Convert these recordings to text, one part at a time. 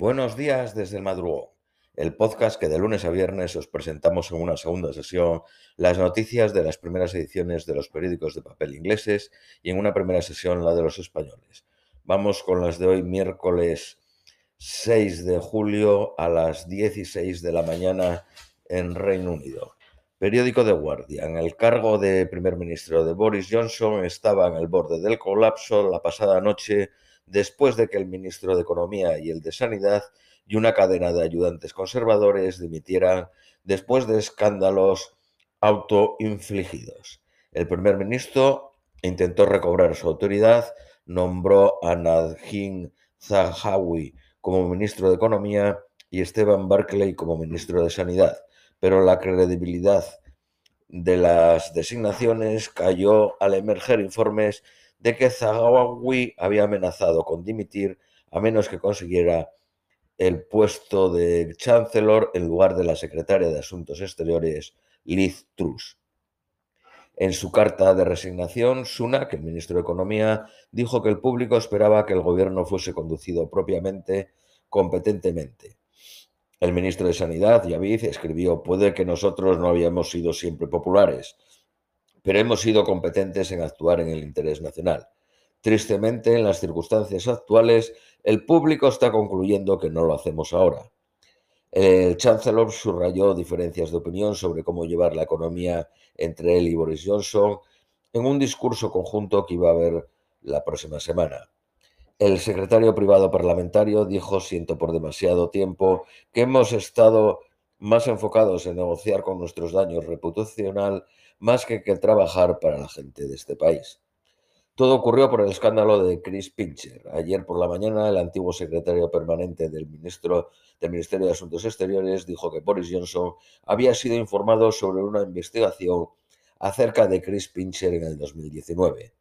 Buenos días desde el madrugón, el podcast que de lunes a viernes os presentamos en una segunda sesión las noticias de las primeras ediciones de los periódicos de papel ingleses y en una primera sesión la de los españoles. Vamos con las de hoy miércoles 6 de julio a las 16 de la mañana en Reino Unido. Periódico de Guardian. El cargo de primer ministro de Boris Johnson estaba en el borde del colapso la pasada noche después de que el ministro de Economía y el de Sanidad y una cadena de ayudantes conservadores dimitieran después de escándalos autoinfligidos. El primer ministro intentó recobrar su autoridad, nombró a Nadjim Zahawi como ministro de Economía y Esteban Barclay como ministro de Sanidad, pero la credibilidad de las designaciones cayó al emerger informes de que Zahawi había amenazado con dimitir a menos que consiguiera el puesto de Chancellor en lugar de la secretaria de Asuntos Exteriores, Liz Truss. En su carta de resignación, Sunak, el ministro de Economía, dijo que el público esperaba que el gobierno fuese conducido propiamente, competentemente. El ministro de Sanidad, Yavid, escribió, puede que nosotros no habíamos sido siempre populares, pero hemos sido competentes en actuar en el interés nacional. Tristemente, en las circunstancias actuales, el público está concluyendo que no lo hacemos ahora. El Chancellor subrayó diferencias de opinión sobre cómo llevar la economía entre él y Boris Johnson en un discurso conjunto que iba a haber la próxima semana. El secretario privado parlamentario dijo, siento por demasiado tiempo, que hemos estado más enfocados en negociar con nuestros daños reputacional más que que trabajar para la gente de este país. Todo ocurrió por el escándalo de Chris Pincher. Ayer por la mañana, el antiguo secretario permanente del, ministro, del Ministerio de Asuntos Exteriores dijo que Boris Johnson había sido informado sobre una investigación acerca de Chris Pincher en el 2019.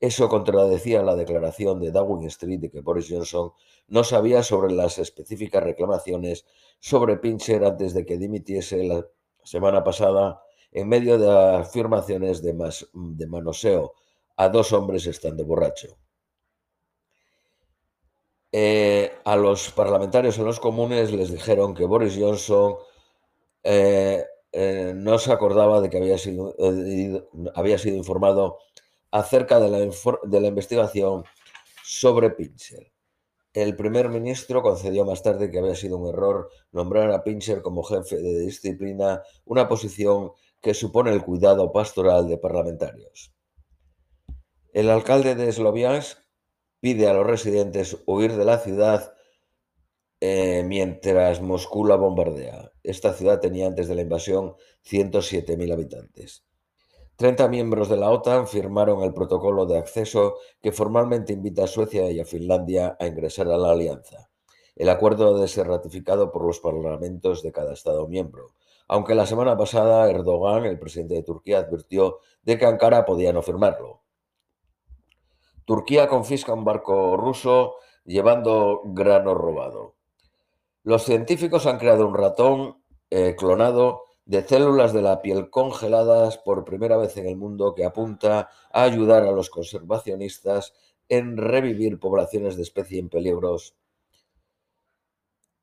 Eso contradecía la declaración de Downing Street de que Boris Johnson no sabía sobre las específicas reclamaciones sobre Pincher antes de que dimitiese la semana pasada en medio de afirmaciones de, de manoseo a dos hombres estando borracho. Eh, a los parlamentarios en los comunes les dijeron que Boris Johnson eh, eh, no se acordaba de que había sido, informado acerca de la, investigación sobre Pincher. El primer ministro concedió más tarde que había sido un error nombrar a Pincher como jefe de disciplina, una posición que supone el cuidado pastoral de parlamentarios. El alcalde de Sloviansk pide a los residentes huir de la ciudad eh, mientras Moscú la bombardea. Esta ciudad tenía antes de la invasión 107.000 habitantes. 30 miembros de la OTAN firmaron el protocolo de acceso que formalmente invita a Suecia y a Finlandia a ingresar a la alianza. El acuerdo debe ser ratificado por los parlamentos de cada Estado miembro, aunque la semana pasada Erdogan, el presidente de Turquía, advirtió de que Ankara podía no firmarlo. Turquía confisca un barco ruso llevando grano robado. Los científicos han creado un ratón eh, clonado de células de la piel congeladas por primera vez en el mundo que apunta a ayudar a los conservacionistas en revivir poblaciones de especie en peligros.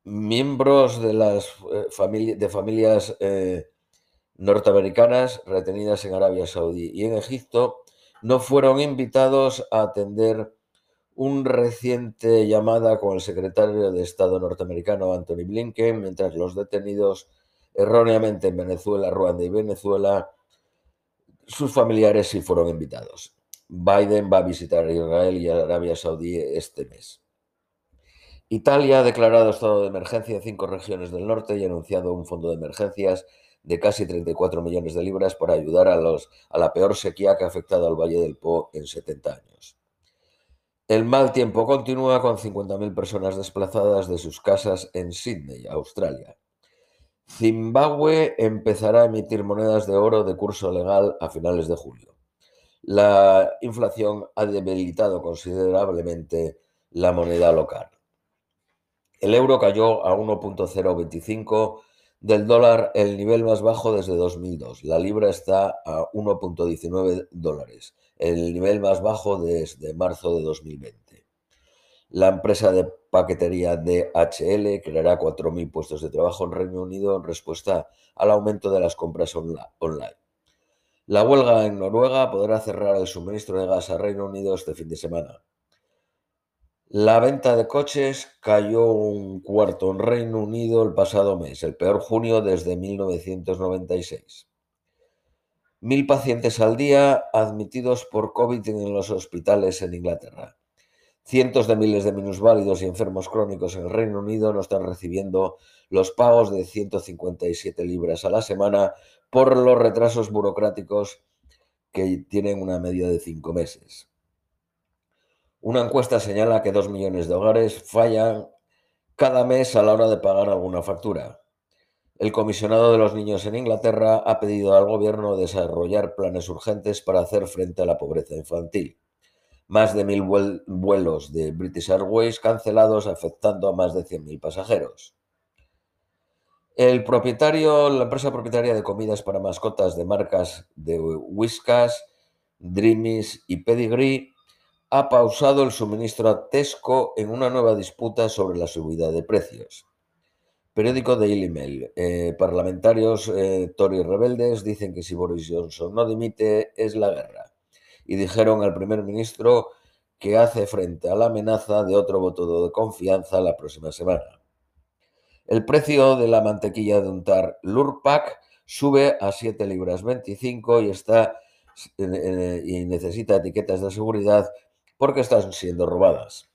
Miembros de las eh, familias eh, norteamericanas retenidas en Arabia Saudí y en Egipto no fueron invitados a atender un reciente llamada con el secretario de Estado norteamericano Anthony Blinken, mientras los detenidos erróneamente en Venezuela, Ruanda y Venezuela, sus familiares sí fueron invitados. Biden va a visitar Israel y Arabia Saudí este mes. Italia ha declarado estado de emergencia en cinco regiones del norte y ha anunciado un fondo de emergencias de casi 34 millones de libras para ayudar a, los, a la peor sequía que ha afectado al Valle del Po en 70 años. El mal tiempo continúa con 50.000 personas desplazadas de sus casas en Sydney, Australia. Zimbabue empezará a emitir monedas de oro de curso legal a finales de julio. La inflación ha debilitado considerablemente la moneda local. El euro cayó a 1.025 del dólar, el nivel más bajo desde 2002. La libra está a 1.19 dólares, el nivel más bajo desde marzo de 2020. La empresa de paquetería DHL creará 4.000 puestos de trabajo en Reino Unido en respuesta al aumento de las compras online. La huelga en Noruega podrá cerrar el suministro de gas a Reino Unido este fin de semana. La venta de coches cayó un cuarto en Reino Unido el pasado mes, el peor junio desde 1996. Mil pacientes al día admitidos por COVID en los hospitales en Inglaterra. Cientos de miles de minusválidos y enfermos crónicos en el Reino Unido no están recibiendo los pagos de 157 libras a la semana por los retrasos burocráticos que tienen una media de cinco meses. Una encuesta señala que dos millones de hogares fallan cada mes a la hora de pagar alguna factura. El comisionado de los niños en Inglaterra ha pedido al gobierno desarrollar planes urgentes para hacer frente a la pobreza infantil más de mil vuelos de British Airways cancelados, afectando a más de 100.000 pasajeros. El propietario, la empresa propietaria de comidas para mascotas de marcas de Whiskas, Dreamies y Pedigree ha pausado el suministro a Tesco en una nueva disputa sobre la subida de precios. Periódico Daily Mail. Eh, parlamentarios eh, rebeldes dicen que si Boris Johnson no dimite es la guerra y dijeron al primer ministro que hace frente a la amenaza de otro voto de confianza la próxima semana. El precio de la mantequilla de untar Lurpak sube a 7 libras 25 y está y necesita etiquetas de seguridad porque están siendo robadas.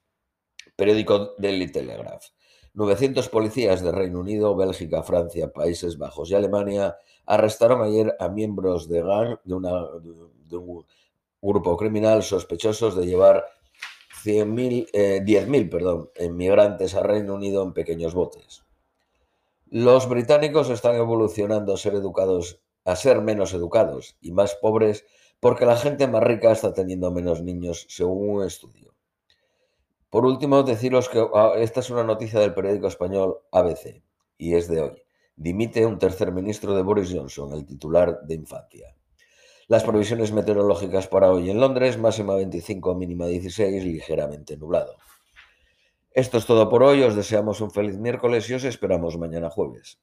Periódico Daily Telegraph. 900 policías de Reino Unido, Bélgica, Francia, Países Bajos y Alemania arrestaron ayer a miembros de GAN de, una, de un grupo criminal sospechosos de llevar 10.000 eh, inmigrantes a Reino Unido en pequeños botes. Los británicos están evolucionando a ser educados, a ser menos educados y más pobres porque la gente más rica está teniendo menos niños, según un estudio. Por último, deciros que ah, esta es una noticia del periódico español ABC y es de hoy. Dimite un tercer ministro de Boris Johnson, el titular de infancia. Las previsiones meteorológicas para hoy en Londres, máxima 25, mínima 16, ligeramente nublado. Esto es todo por hoy, os deseamos un feliz miércoles y os esperamos mañana jueves.